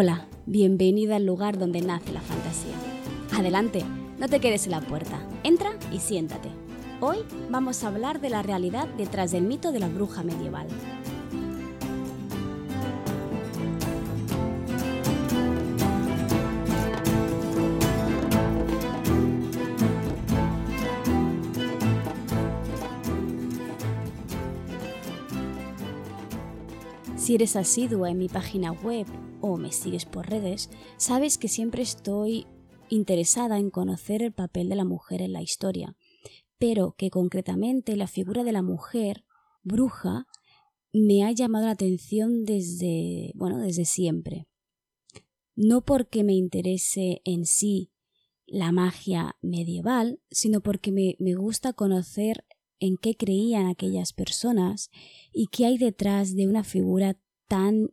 Hola, bienvenida al lugar donde nace la fantasía. Adelante, no te quedes en la puerta, entra y siéntate. Hoy vamos a hablar de la realidad detrás del mito de la bruja medieval. Si eres asidua en mi página web o me sigues por redes, sabes que siempre estoy interesada en conocer el papel de la mujer en la historia pero que concretamente la figura de la mujer bruja me ha llamado la atención desde, bueno, desde siempre. No porque me interese en sí la magia medieval, sino porque me, me gusta conocer en qué creían aquellas personas y qué hay detrás de una figura tan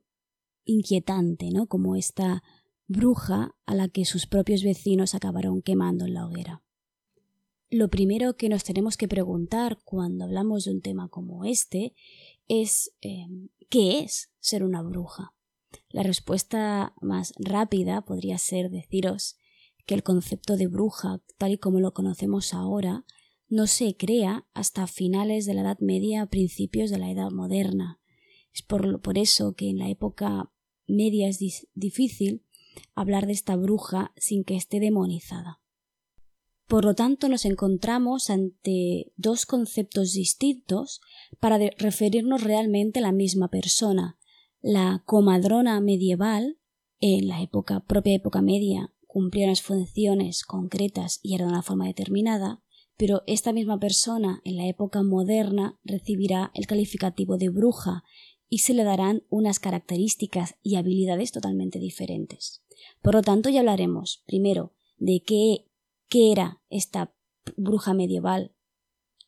inquietante, ¿no? como esta bruja a la que sus propios vecinos acabaron quemando en la hoguera. Lo primero que nos tenemos que preguntar cuando hablamos de un tema como este es em, ¿qué es ser una bruja? La respuesta más rápida podría ser deciros que el concepto de bruja, tal y como lo conocemos ahora, no se crea hasta finales de la Edad Media, principios de la Edad Moderna. Es por, eso que en la época media es difícil hablar de esta bruja sin que esté demonizada. Por lo tanto, nos encontramos ante dos conceptos distintos para referirnos realmente a la misma persona. La comadrona medieval, en la época, propia época media, cumplía unas funciones concretas y era de una forma determinada, pero esta misma persona en la época moderna recibirá el calificativo de bruja y se le darán unas características y habilidades totalmente diferentes. Por lo tanto, ya hablaremos primero de qué qué era esta bruja medieval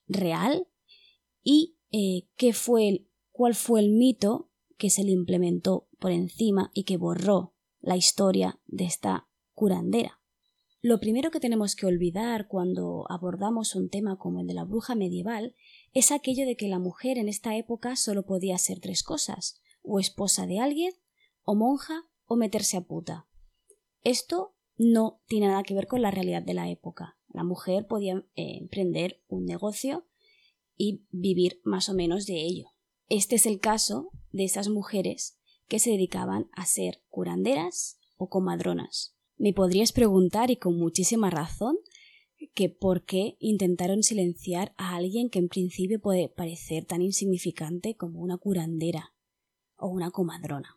real y eh, qué fue cuál fue el mito que se le implementó por encima y que borró la historia de esta curandera. Lo primero que tenemos que olvidar cuando abordamos un tema como el de la bruja medieval es aquello de que la mujer en esta época solo podía ser tres cosas o esposa de alguien, o monja, o meterse a puta. Esto no tiene nada que ver con la realidad de la época. La mujer podía eh, emprender un negocio y vivir más o menos de ello. Este es el caso de esas mujeres que se dedicaban a ser curanderas o comadronas. Me podrías preguntar, y con muchísima razón, que por qué intentaron silenciar a alguien que en principio puede parecer tan insignificante como una curandera o una comadrona.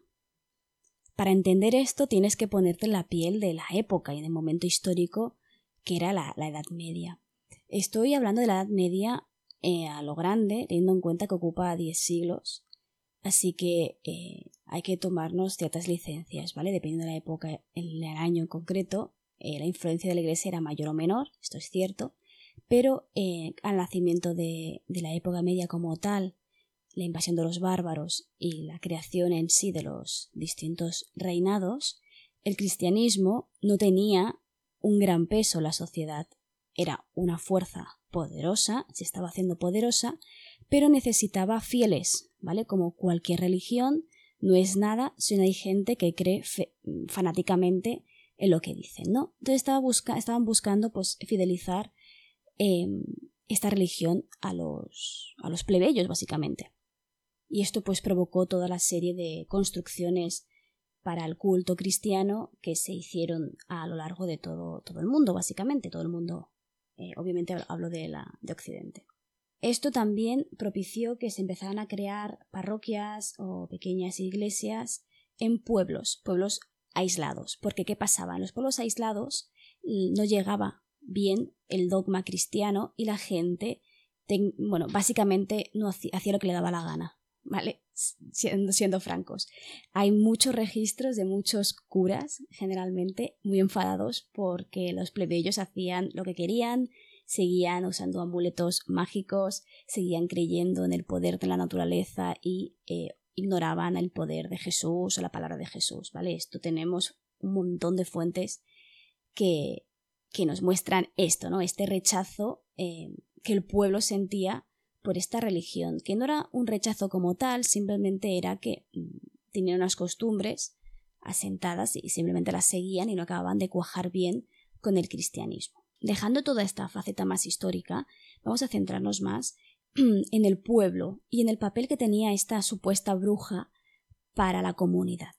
Para entender esto tienes que ponerte en la piel de la época y del momento histórico que era la, Edad Media. Estoy hablando de la Edad Media eh, a lo grande, teniendo en cuenta que ocupa 10 siglos, así que eh, hay que tomarnos ciertas licencias, ¿vale? Dependiendo de la época, el año en concreto, eh, la influencia de la Iglesia era mayor o menor, esto es cierto, pero al nacimiento de, de la época media como tal, la invasión de los bárbaros y la creación en sí de los distintos reinados, el cristianismo no tenía un gran peso en la sociedad. Era una fuerza poderosa, se estaba haciendo poderosa, pero necesitaba fieles, ¿vale? Como cualquier religión, no es nada si no hay gente que cree fanáticamente en lo que dicen, ¿no? Entonces estaban buscando pues fidelizar em, esta religión a los, a los plebeyos, básicamente y esto pues provocó toda la serie de construcciones para el culto cristiano que se hicieron a lo largo de todo, todo el mundo, básicamente, todo el mundo, eh, obviamente hablo de, la, de Occidente. Esto también propició que se empezaran a crear parroquias o pequeñas iglesias en pueblos, pueblos aislados, porque ¿qué pasaba? En los pueblos aislados no llegaba bien el dogma cristiano y la gente, bueno, básicamente no hacía lo que le daba la gana. ¿vale? Siendo, siendo, francos. Hay muchos registros de muchos curas, generalmente muy enfadados porque los plebeyos hacían lo que querían, seguían usando amuletos mágicos, seguían creyendo en el poder de la naturaleza y eh, ignoraban el poder de Jesús o la palabra de Jesús, ¿vale? Esto tenemos un montón de fuentes que, que nos muestran esto, ¿no? Este rechazo eh, que el pueblo sentía por esta religión, que no era un rechazo como tal, simplemente era que mm, tenían unas costumbres asentadas y simplemente las seguían y no acababan de cuajar bien con el cristianismo. Dejando toda esta faceta más histórica, vamos a centrarnos más en el pueblo y en el papel que tenía esta supuesta bruja para la comunidad.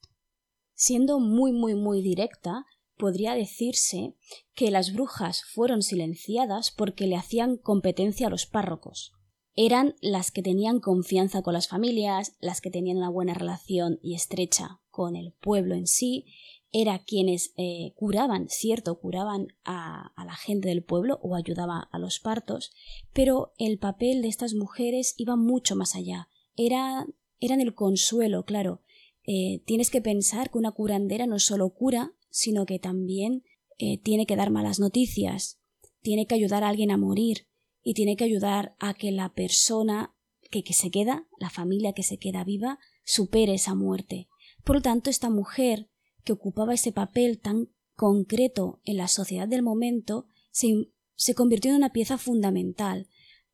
Siendo muy muy muy directa, podría decirse que las brujas fueron silenciadas porque le hacían competencia a los párrocos. Eran las que tenían confianza con las familias, las que tenían una buena relación y estrecha con el pueblo en sí, era quienes eh, curaban, cierto, curaban a, la gente del pueblo o ayudaba a los partos, pero el papel de estas mujeres iba mucho más allá. Era, eran el consuelo, claro. Eh, tienes que pensar que una curandera no solo cura, sino que también eh, tiene que dar malas noticias, tiene que ayudar a alguien a morir y tiene que ayudar a que la persona que, que se queda, la familia que se queda viva, supere esa muerte. Por lo tanto, esta mujer que ocupaba ese papel tan concreto en la sociedad del momento se, convirtió en una pieza fundamental,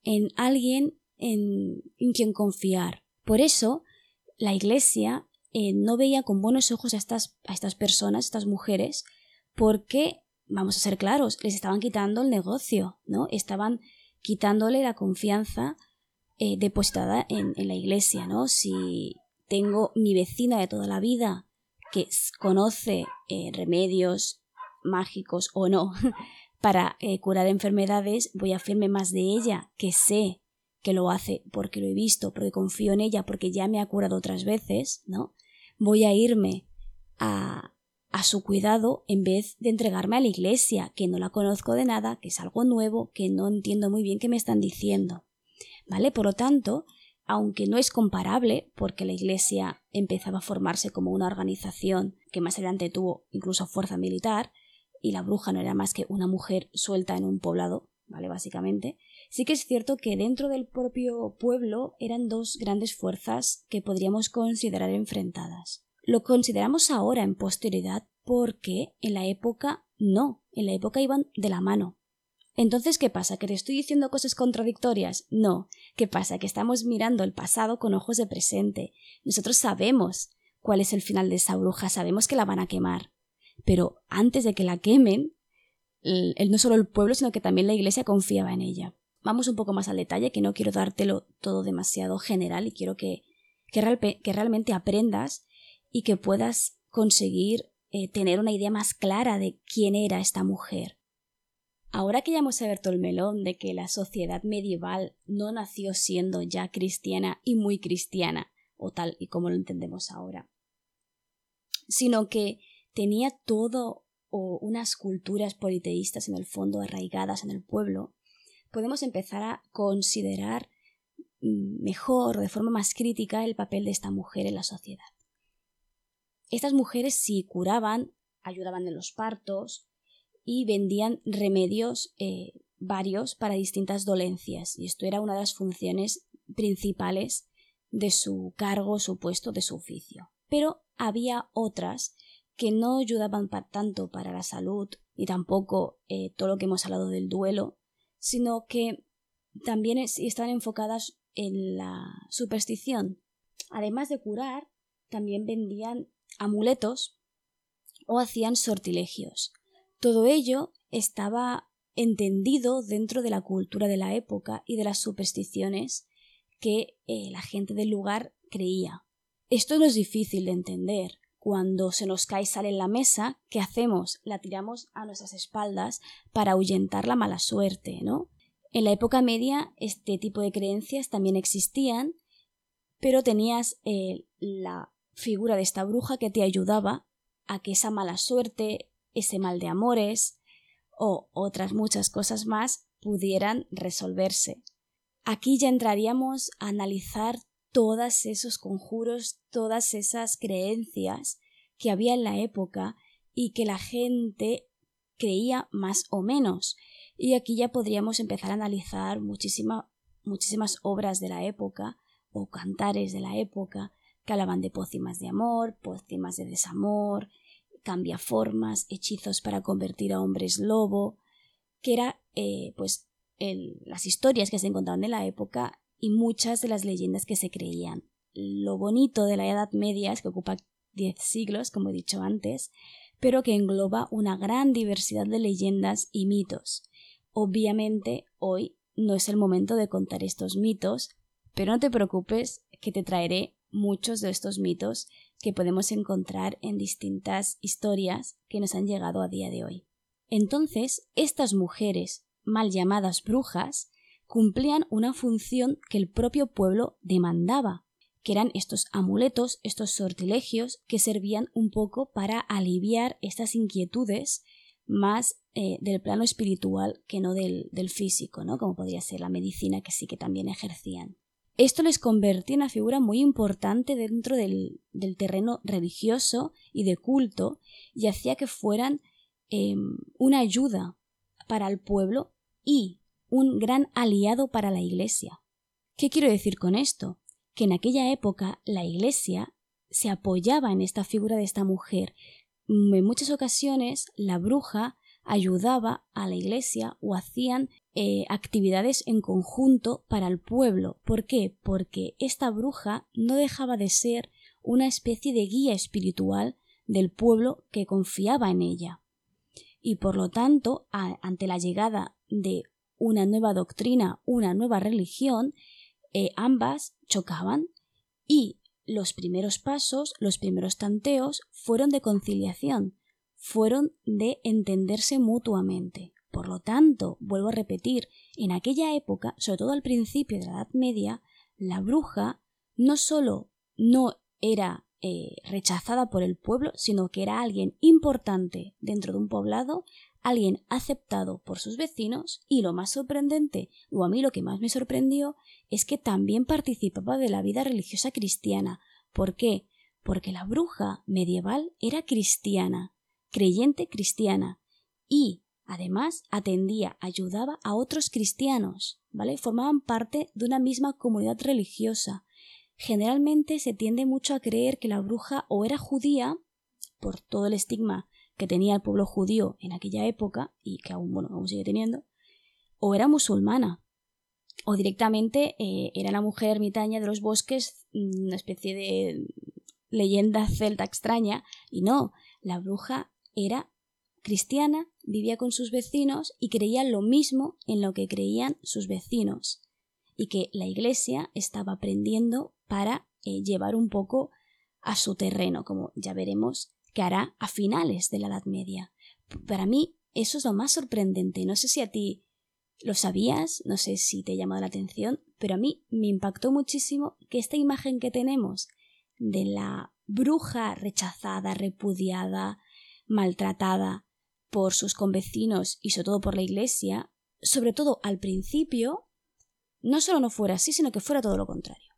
en alguien en, quien confiar. Por eso, la Iglesia eh, no veía con buenos ojos a estas, a estas personas, a estas mujeres, porque, vamos a ser claros, les estaban quitando el negocio, ¿no? Estaban quitándole la confianza eh, depositada en, en, la iglesia, ¿no? Si tengo mi vecina de toda la vida que conoce eh, remedios mágicos o no para eh, curar enfermedades, voy a fiarme más de ella, que sé que lo hace porque lo he visto, porque confío en ella, porque ya me ha curado otras veces, ¿no? Voy a irme a, a su cuidado en vez de entregarme a la iglesia, que no la conozco de nada, que es algo nuevo, que no entiendo muy bien qué me están diciendo. ¿Vale? Por lo tanto, aunque no es comparable, porque la Iglesia empezaba a formarse como una organización que más adelante tuvo incluso fuerza militar, y la bruja no era más que una mujer suelta en un poblado, ¿vale? Básicamente. Sí que es cierto que dentro del propio pueblo eran dos grandes fuerzas que podríamos considerar enfrentadas. Lo consideramos ahora en posteridad porque en la época no, en la época iban de la mano. Entonces, ¿qué pasa? ¿Que te estoy diciendo cosas contradictorias? No. ¿Qué pasa? Que estamos mirando el pasado con ojos de presente. Nosotros sabemos cuál es el final de esa bruja, sabemos que la van a quemar. Pero antes de que la quemen, el, no solo el pueblo, sino que también la iglesia confiaba en ella. Vamos un poco más al detalle, que no quiero dártelo todo demasiado general y quiero que, que, realmente aprendas y que puedas conseguir eh, tener una idea más clara de quién era esta mujer. Ahora que ya hemos abierto el melón de que la sociedad medieval no nació siendo ya cristiana y muy cristiana, o tal y como lo entendemos ahora, sino que tenía todo o unas culturas politeístas en el fondo arraigadas en el pueblo, podemos empezar a considerar mm, mejor, de forma más crítica, el papel de esta mujer en la sociedad. Estas mujeres sí curaban, ayudaban en los partos, y vendían remedios eh, varios para distintas dolencias y esto era una de las funciones principales de su cargo, su puesto, de su oficio. Pero había otras que no ayudaban tanto para la salud y tampoco eh, todo lo que hemos hablado del duelo, sino que también están enfocadas en la superstición. Además de curar, también vendían amuletos o hacían sortilegios. Todo ello estaba entendido dentro de la cultura de la época y de las supersticiones que eh, la gente del lugar creía. Esto no es difícil de entender. Cuando se nos cae sal en la mesa, ¿qué hacemos? La tiramos a nuestras espaldas para ahuyentar la mala suerte, ¿no? En la época media este tipo de creencias también existían, pero tenías eh, la figura de esta bruja que te ayudaba a que esa mala suerte, ese mal de amores o otras muchas cosas más pudieran resolverse. Aquí ya entraríamos a analizar todos esos conjuros, todas esas creencias que había en la época y que la gente creía más o menos. Y aquí ya podríamos empezar a analizar muchísimas obras de la época o cantares de la época que hablaban de pócimas de amor, pócimas de desamor, cambia formas, hechizos para convertir a hombres lobo, que era eh, pues las historias que se encontraban en la época y muchas de las leyendas que se creían. Lo bonito de la Edad Media es que ocupa diez siglos, como he dicho antes, pero que engloba una gran diversidad de leyendas y mitos. Obviamente, hoy no es el momento de contar estos mitos, pero no te preocupes que te traeré muchos de estos mitos que podemos encontrar en distintas historias que nos han llegado a día de hoy. Entonces, estas mujeres, mal llamadas brujas, cumplían una función que el propio pueblo demandaba, que eran estos amuletos, estos sortilegios que servían un poco para aliviar estas inquietudes más eh, del plano espiritual que no del, del físico, ¿no? Como podría ser la medicina que sí que también ejercían. Esto les convertía en una figura muy importante dentro del, terreno religioso y de culto y hacía que fueran em, una ayuda para el pueblo y un gran aliado para la Iglesia. ¿Qué quiero decir con esto? Que en aquella época la Iglesia se apoyaba en esta figura de esta mujer. En muchas ocasiones la bruja ayudaba a la Iglesia o hacían eh, actividades en conjunto para el pueblo. ¿Por qué? Porque esta bruja no dejaba de ser una especie de guía espiritual del pueblo que confiaba en ella. Y por lo tanto, ante la llegada de una nueva doctrina, una nueva religión, eh, ambas chocaban y los primeros pasos, los primeros tanteos fueron de conciliación, fueron de entenderse mutuamente. Por lo tanto, vuelvo a repetir, en aquella época, sobre todo al principio de la Edad Media, la bruja no solo no era eh, rechazada por el pueblo, sino que era alguien importante dentro de un poblado, alguien aceptado por sus vecinos, y lo más sorprendente, o a mí lo que más me sorprendió, es que también participaba de la vida religiosa cristiana. ¿Por qué? Porque la bruja medieval era cristiana, creyente cristiana, y Además, atendía, ayudaba a otros cristianos, ¿vale? Formaban parte de una misma comunidad religiosa. Generalmente se tiende mucho a creer que la bruja o era judía, por todo el estigma que tenía el pueblo judío en aquella época, y que aún, bueno, aún sigue teniendo, o era musulmana, o directamente eh, era la mujer ermitaña de los bosques, una especie de leyenda celta extraña, y no, la bruja era cristiana, vivía con sus vecinos y creía lo mismo en lo que creían sus vecinos, y que la Iglesia estaba aprendiendo para eh, llevar un poco a su terreno, como ya veremos que hará a finales de la Edad Media. Para mí eso es lo más sorprendente. No sé si a ti lo sabías, no sé si te ha llamado la atención, pero a mí me impactó muchísimo que esta imagen que tenemos de la bruja rechazada, repudiada, maltratada, por sus convecinos y sobre todo por la Iglesia, sobre todo al principio, no solo no fuera así, sino que fuera todo lo contrario.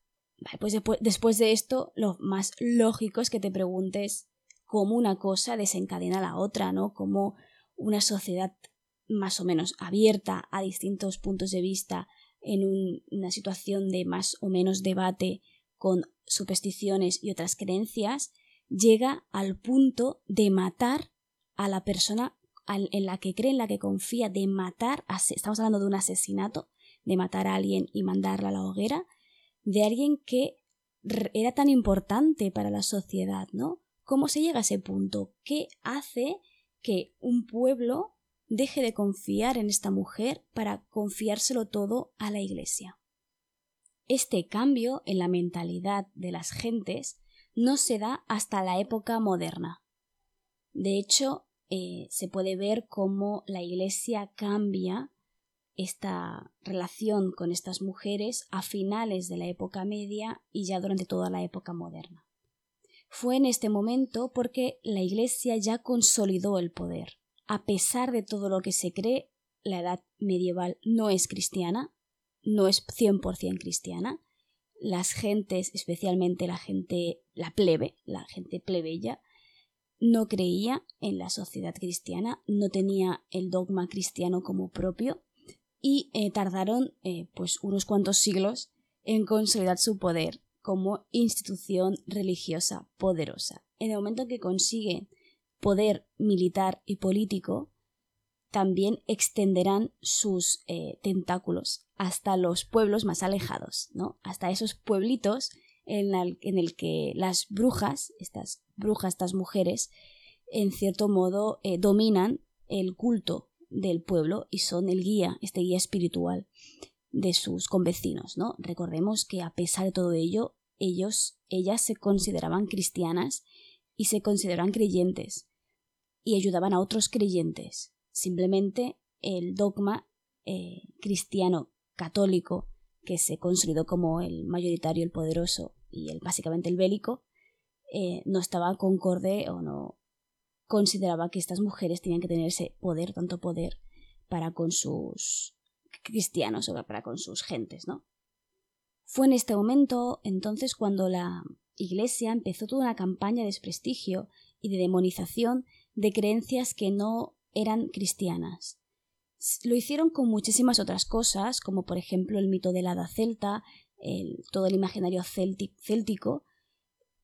pues después, de esto, lo más lógico es que te preguntes cómo una cosa desencadena la otra, ¿no? Cómo una sociedad más o menos abierta a distintos puntos de vista en una situación de más o menos debate con supersticiones y otras creencias, llega al punto de matar a la persona en la que cree, en la que confía, de matar, estamos hablando de un asesinato, de matar a alguien y mandarla a la hoguera, de alguien que era tan importante para la sociedad, ¿no? ¿Cómo se llega a ese punto? ¿Qué hace que un pueblo deje de confiar en esta mujer para confiárselo todo a la Iglesia? Este cambio en la mentalidad de las gentes no se da hasta la época moderna. De hecho, eh, se puede ver cómo la Iglesia cambia esta relación con estas mujeres a finales de la época media y ya durante toda la época moderna. Fue en este momento porque la Iglesia ya consolidó el poder. A pesar de todo lo que se cree, la edad medieval no es cristiana, no es 100% cristiana. Las gentes, especialmente la gente, la plebe, la gente plebeya, no creía en la sociedad cristiana, no tenía el dogma cristiano como propio y eh, tardaron eh, pues unos cuantos siglos en consolidar su poder como institución religiosa poderosa. En el momento que consigue poder militar y político, también extenderán sus eh, tentáculos hasta los pueblos más alejados, ¿no? Hasta esos pueblitos en el, que las brujas, estas brujas, estas mujeres, en cierto modo eh, dominan el culto del pueblo y son el guía, este guía espiritual de sus convecinos, ¿no? Recordemos que a pesar de todo ello, ellos, ellas se consideraban cristianas y se consideraban creyentes y ayudaban a otros creyentes. Simplemente el dogma eh, cristiano católico que se consolidó como el mayoritario, el poderoso y el básicamente el bélico, eh, no estaba concorde o no consideraba que estas mujeres tenían que tener ese poder, tanto poder, para con sus cristianos o para con sus gentes, ¿no? Fue en este momento entonces cuando la Iglesia empezó toda una campaña de desprestigio y de demonización de creencias que no eran cristianas. Lo hicieron con muchísimas otras cosas, como por ejemplo el mito del hada celta, todo el imaginario céltico,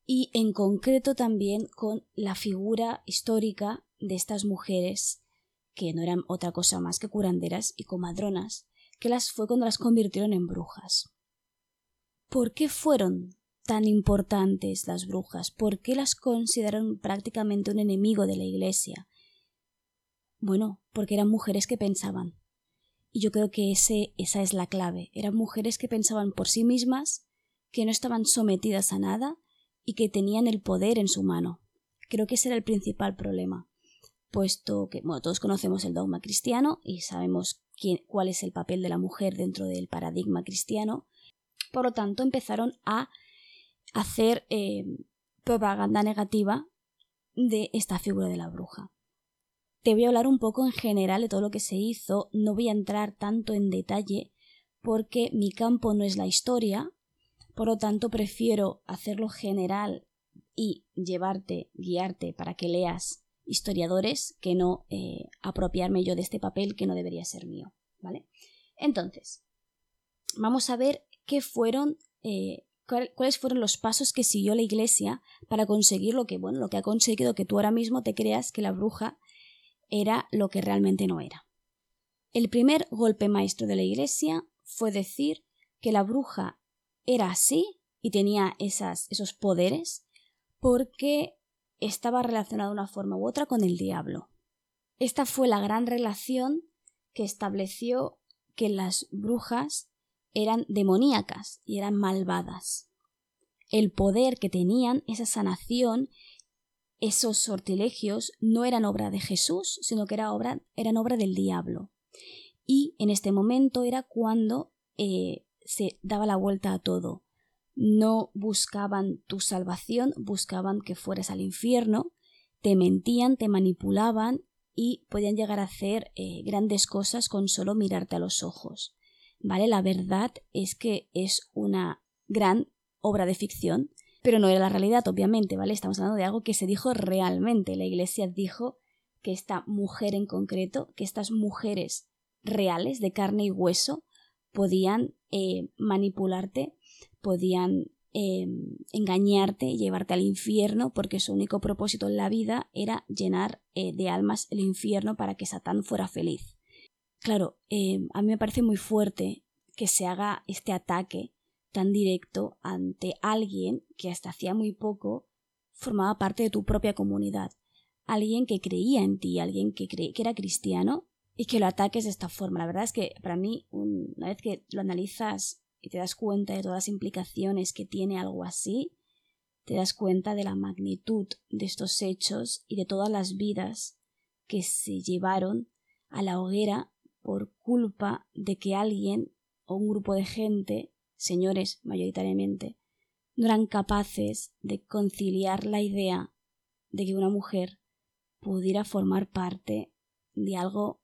y en concreto también con la figura histórica de estas mujeres que no eran otra cosa más que curanderas y comadronas, que las fue cuando las convirtieron en brujas. ¿Por qué fueron tan importantes las brujas? ¿Por qué las consideraron prácticamente un enemigo de la Iglesia? Bueno, porque eran mujeres que pensaban. Y yo creo que esa es la clave. Eran mujeres que pensaban por sí mismas, que no estaban sometidas a nada y que tenían el poder en su mano. Creo que ese era el principal problema, puesto que bueno, todos conocemos el dogma cristiano y sabemos quién, cuál es el papel de la mujer dentro del paradigma cristiano. Por lo tanto, empezaron a hacer eh, propaganda negativa de esta figura de la bruja. Te voy a hablar un poco en general de todo lo que se hizo, no voy a entrar tanto en detalle porque mi campo no es la historia, por lo tanto, prefiero hacerlo general y llevarte, guiarte para que leas historiadores que no eh, apropiarme yo de este papel que no debería ser mío. ¿Vale? Entonces, vamos a ver qué fueron. Eh, cuáles fueron los pasos que siguió la iglesia para conseguir lo que, bueno, lo que ha conseguido que tú ahora mismo te creas que la bruja era lo que realmente no era. El primer golpe maestro de la iglesia fue decir que la bruja era así y tenía esas, esos poderes porque estaba relacionado de una forma u otra con el diablo. Esta fue la gran relación que estableció que las brujas eran demoníacas y eran malvadas. El poder que tenían, esa sanación, esos sortilegios, no eran obra de Jesús, sino que era obra, eran obra del diablo. Y en este momento era cuando eh, se daba la vuelta a todo. No buscaban tu salvación, buscaban que fueras al infierno, te mentían, te manipulaban y podían llegar a hacer eh, grandes cosas con solo mirarte a los ojos. ¿Vale? La verdad es que es una gran obra de ficción, pero no era la realidad, obviamente, ¿vale? Estamos hablando de algo que se dijo realmente. La Iglesia dijo que esta mujer en concreto, que estas mujeres reales de carne y hueso, podían eh, manipularte, podían eh, engañarte llevarte al infierno porque su único propósito en la vida era llenar eh, de almas el infierno para que Satán fuera feliz. Claro, a mí me parece muy fuerte que se haga este ataque tan directo ante alguien que hasta hacía muy poco formaba parte de tu propia comunidad, alguien que creía en ti, alguien que, que era cristiano y que lo ataques de esta forma. La verdad es que para mí, una vez que lo analizas y te das cuenta de todas las implicaciones que tiene algo así, te das cuenta de la magnitud de estos hechos y de todas las vidas que se llevaron a la hoguera por culpa de que alguien o un grupo de gente, señores mayoritariamente, no eran capaces de conciliar la idea de que una mujer pudiera formar parte de algo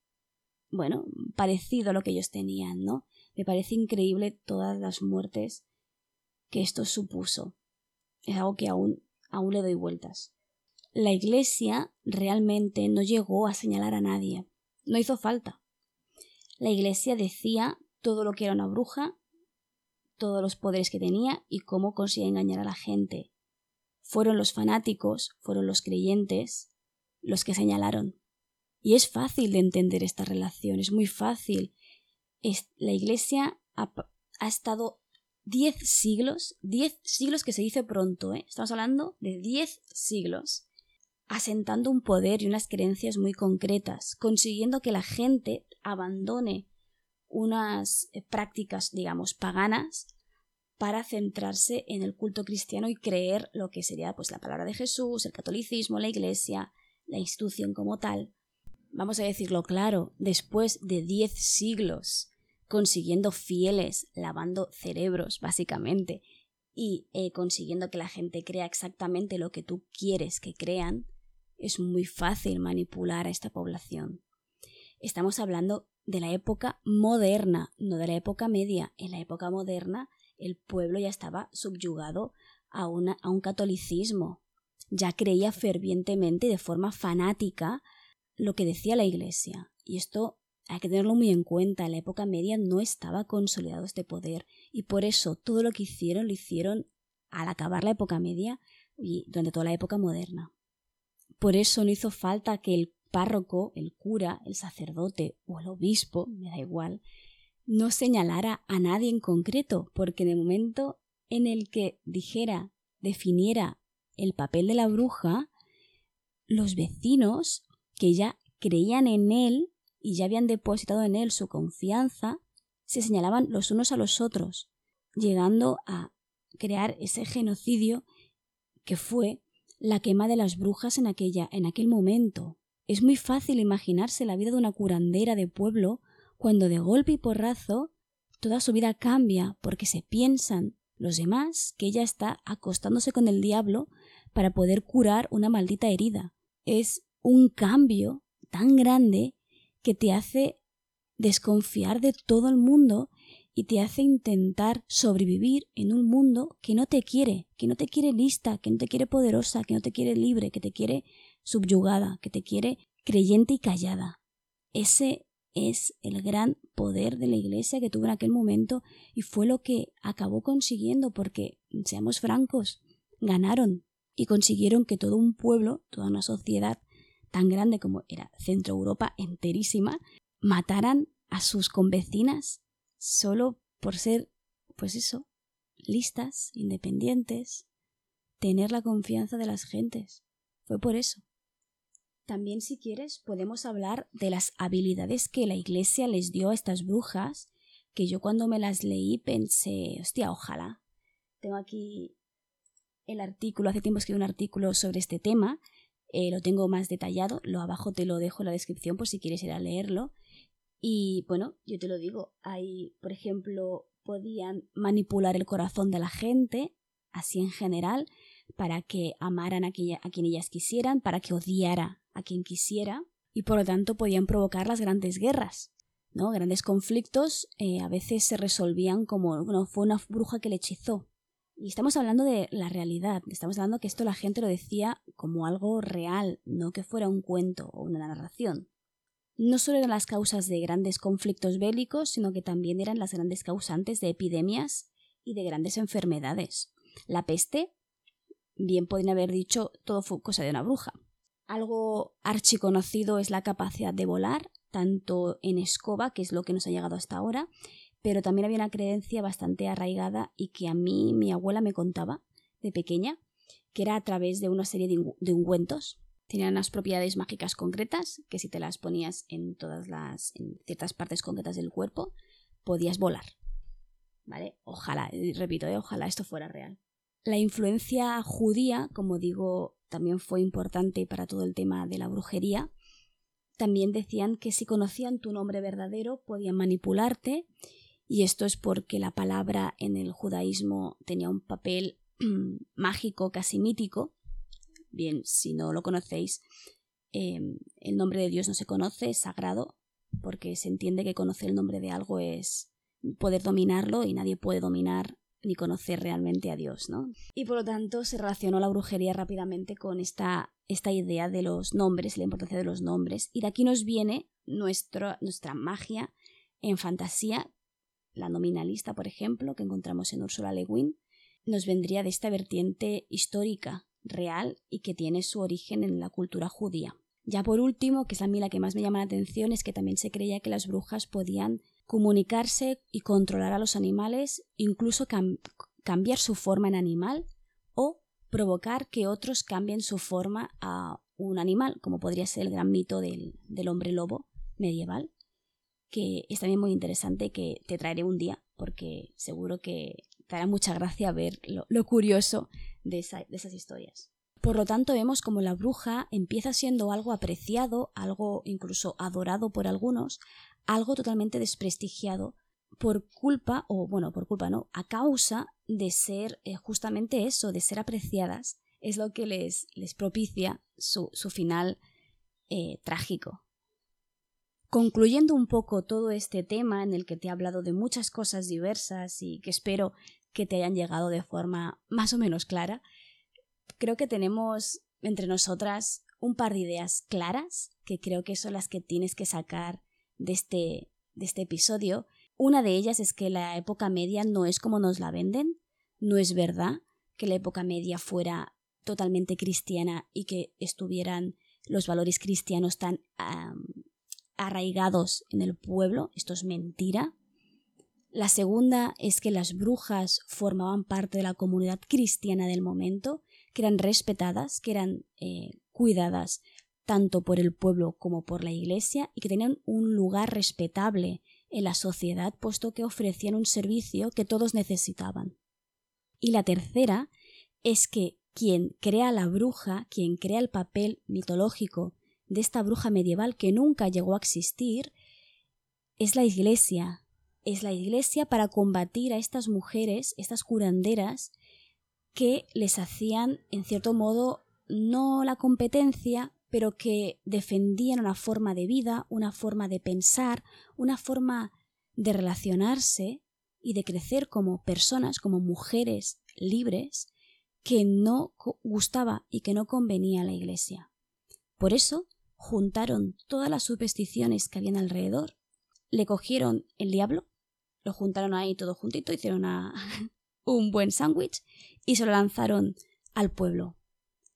bueno, parecido a lo que ellos tenían, ¿no? Me parece increíble todas las muertes que esto supuso. Es algo que aún, aún le doy vueltas. La Iglesia realmente no llegó a señalar a nadie. No hizo falta. La Iglesia decía todo lo que era una bruja, todos los poderes que tenía y cómo conseguía engañar a la gente. Fueron los fanáticos, fueron los creyentes los que señalaron. Y es fácil de entender esta relación, es muy fácil. la Iglesia ha, estado diez siglos, diez siglos que se dice pronto, ¿eh? estamos hablando de diez siglos, asentando un poder y unas creencias muy concretas, consiguiendo que la gente abandone unas eh, prácticas, digamos, paganas para centrarse en el culto cristiano y creer lo que sería pues la palabra de Jesús, el catolicismo, la iglesia, la institución como tal. Vamos a decirlo claro, después de diez siglos consiguiendo fieles, lavando cerebros, básicamente, y eh, consiguiendo que la gente crea exactamente lo que tú quieres que crean, es muy fácil manipular a esta población. Estamos hablando de la época moderna, no de la época media. En la época moderna el pueblo ya estaba subyugado a, una, a un catolicismo, ya creía fervientemente y de forma fanática lo que decía la Iglesia. Y esto hay que tenerlo muy en cuenta. En la época media no estaba consolidado este poder y por eso todo lo que hicieron lo hicieron al acabar la época media y durante toda la época moderna. Por eso no hizo falta que el párroco, el cura, el sacerdote o el obispo, me da igual, no señalara a nadie en concreto, porque en el momento en el que dijera, definiera el papel de la bruja, los vecinos que ya creían en él y ya habían depositado en él su confianza, se señalaban los unos a los otros, llegando a crear ese genocidio que fue la quema de las brujas en aquella en aquel momento. Es muy fácil imaginarse la vida de una curandera de pueblo cuando de golpe y porrazo toda su vida cambia porque se piensan los demás que ella está acostándose con el diablo para poder curar una maldita herida. Es un cambio tan grande que te hace desconfiar de todo el mundo y te hace intentar sobrevivir en un mundo que no te quiere, que no te quiere lista, que no te quiere poderosa, que no te quiere libre, que te quiere subyugada, que te quiere creyente y callada. Ese es el gran poder de la Iglesia que tuvo en aquel momento y fue lo que acabó consiguiendo porque, seamos francos, ganaron y consiguieron que todo un pueblo, toda una sociedad tan grande como era Centro Europa enterísima, mataran a sus convecinas solo por ser, pues eso, listas, independientes, tener la confianza de las gentes. Fue por eso. También, si quieres, podemos hablar de las habilidades que la Iglesia les dio a estas brujas, que yo cuando me las leí pensé, hostia, ojalá. Tengo aquí el artículo, hace tiempo escribí un artículo sobre este tema, eh, lo tengo más detallado, lo abajo te lo dejo en la descripción por si quieres ir a leerlo. Y bueno, yo te lo digo, hay, por ejemplo, podían manipular el corazón de la gente, así en general, para que amaran a, a quien ellas quisieran, para que odiara a quien quisiera, y por lo tanto podían provocar las grandes guerras. ¿no? Grandes conflictos eh, a veces se resolvían como, bueno, fue una bruja que le hechizó, y estamos hablando de la realidad, estamos hablando que esto la gente lo decía como algo real, no que fuera un cuento o una narración. No solo eran las causas de grandes conflictos bélicos, sino que también eran las grandes causantes de epidemias y de grandes enfermedades. La peste, bien podrían haber dicho, todo fue cosa de una bruja. Algo archiconocido es la capacidad de volar, tanto en escoba, que es lo que nos ha llegado hasta ahora, pero también había una creencia bastante arraigada y que a mí mi abuela me contaba de pequeña, que era a través de una serie de, ungüentos. Tenían unas propiedades mágicas concretas que si te las ponías en todas las en ciertas partes concretas del cuerpo, podías volar. ¿Vale? Ojalá, repito, ¿eh? ojalá esto fuera real. La influencia judía, como digo, también fue importante para todo el tema de la brujería. También decían que si conocían tu nombre verdadero podían manipularte y esto es porque la palabra en el judaísmo tenía un papel mágico, casi mítico. Bien, si no lo conocéis, em, el nombre de Dios no se conoce, es sagrado, porque se entiende que conocer el nombre de algo es poder dominarlo y nadie puede dominar ni conocer realmente a Dios, ¿no? Y por lo tanto se relacionó la brujería rápidamente con esta, esta idea de los nombres, la importancia de los nombres, y de aquí nos viene nuestra magia en fantasía la nominalista, por ejemplo, que encontramos en Ursula Le Guin, nos vendría de esta vertiente histórica, real y que tiene su origen en la cultura judía. Ya por último, que es a mí la que más me llama la atención, es que también se creía que las brujas podían comunicarse y controlar a los animales, incluso cambiar su forma en animal o provocar que otros cambien su forma a un animal, como podría ser el gran mito del, hombre lobo medieval, que es también muy interesante que te traeré un día, porque seguro que te hará mucha gracia ver lo, curioso de, de esas historias. Por lo tanto, vemos como la bruja empieza siendo algo apreciado, algo incluso adorado por algunos, algo totalmente desprestigiado por culpa, o bueno, por culpa no, a causa de ser eh, justamente eso, de ser apreciadas, es lo que les, les propicia su, final eh, trágico. Concluyendo un poco todo este tema en el que te he hablado de muchas cosas diversas y que espero que te hayan llegado de forma más o menos clara, creo que tenemos entre nosotras un par de ideas claras que creo que son las que tienes que sacar de este, de este episodio. Una de ellas es que la época media no es como nos la venden, no es verdad que la época media fuera totalmente cristiana y que estuvieran los valores cristianos tan arraigados en el pueblo. Esto es mentira. La segunda es que las brujas formaban parte de la comunidad cristiana del momento, que eran respetadas, que eran eh, cuidadas tanto por el pueblo como por la iglesia y que tenían un lugar respetable en la sociedad puesto que ofrecían un servicio que todos necesitaban. Y la tercera es que quien crea la bruja, quien crea el papel mitológico de esta bruja medieval que nunca llegó a existir, es la iglesia. Es la iglesia para combatir a estas mujeres, estas curanderas, que les hacían, en cierto modo, no la competencia, pero que defendían una forma de vida, una forma de pensar, una forma de relacionarse y de crecer como personas, como mujeres libres, que no gustaba y que no convenía a la Iglesia. Por eso juntaron todas las supersticiones que habían alrededor, le cogieron el diablo, lo juntaron ahí todo juntito, hicieron un buen sándwich y se lo lanzaron al pueblo.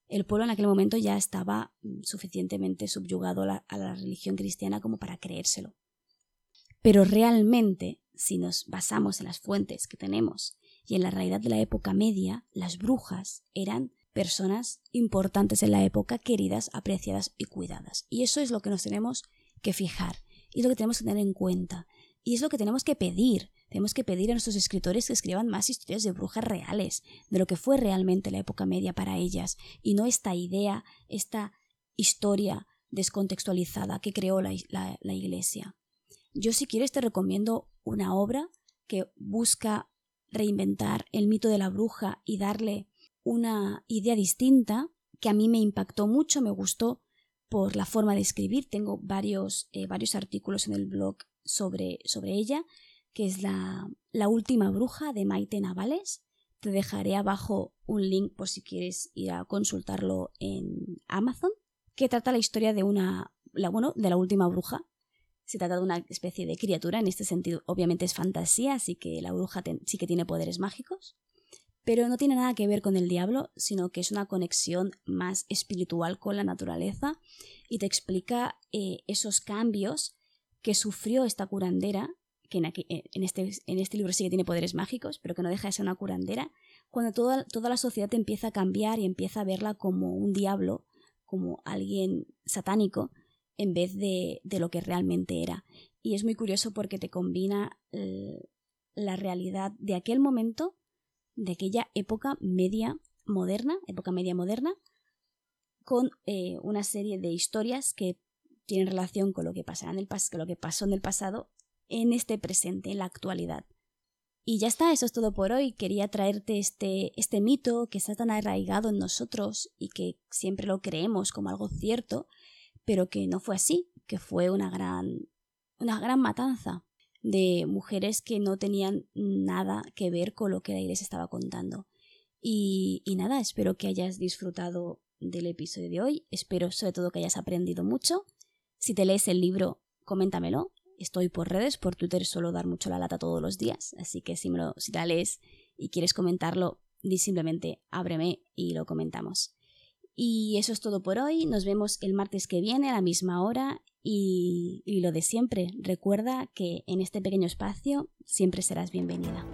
El pueblo en aquel momento ya estaba suficientemente subyugado a la religión cristiana como para creérselo. Pero realmente, si nos basamos en las fuentes que tenemos y en la realidad de la época media, las brujas eran personas importantes en la época, queridas, apreciadas y cuidadas. Y eso es lo que nos tenemos que fijar, y es lo que tenemos que tener en cuenta, y es lo que tenemos que pedir. Tenemos que pedir a nuestros escritores que escriban más historias de brujas reales, de lo que fue realmente la época media para ellas, y no esta idea, esta historia descontextualizada que creó la, la Iglesia. Yo si quieres te recomiendo una obra que busca reinventar el mito de la bruja y darle una idea distinta que a mí me impactó mucho, me gustó por la forma de escribir. Tengo varios, eh, varios artículos en el blog sobre, sobre ella, que es la, la última bruja de Maite Navales. Te dejaré abajo un link por si quieres ir a consultarlo en Amazon, que trata la historia de una, la, bueno, de la última bruja, se trata de una especie de criatura, en este sentido obviamente es fantasía, así que la bruja sí que tiene poderes mágicos, pero no tiene nada que ver con el diablo, sino que es una conexión más espiritual con la naturaleza y te explica eh, esos cambios que sufrió esta curandera, que eh, en, este, en, este, libro sí que tiene poderes mágicos, pero que no deja de ser una curandera, cuando toda, toda la sociedad empieza a cambiar y empieza a verla como un diablo, como alguien satánico, en vez de, de lo que realmente era. Y es muy curioso porque te combina eh, la realidad de aquel momento, de aquella época media moderna, época media moderna, con eh, una serie de historias que tienen relación con lo que pasará en el con lo que pasó en el pasado en este presente, en la actualidad. Y ya está, eso es todo por hoy. Quería traerte este, este mito que está tan arraigado en nosotros y que siempre lo creemos como algo cierto, pero que no fue así, que fue una gran, una gran matanza de mujeres que no tenían nada que ver con lo que la iglesia estaba contando. Y, y nada, espero que hayas disfrutado del episodio de hoy, espero sobre todo que hayas aprendido mucho. Si te lees el libro, coméntamelo. Estoy por redes, por Twitter suelo dar mucho la lata todos los días, así que si, me lo, si la lees y quieres comentarlo, di simplemente ábreme y lo comentamos. Y eso es todo por hoy. Nos vemos el martes que viene a la misma hora. Y, y lo de siempre, recuerda que en este pequeño espacio siempre serás bienvenida.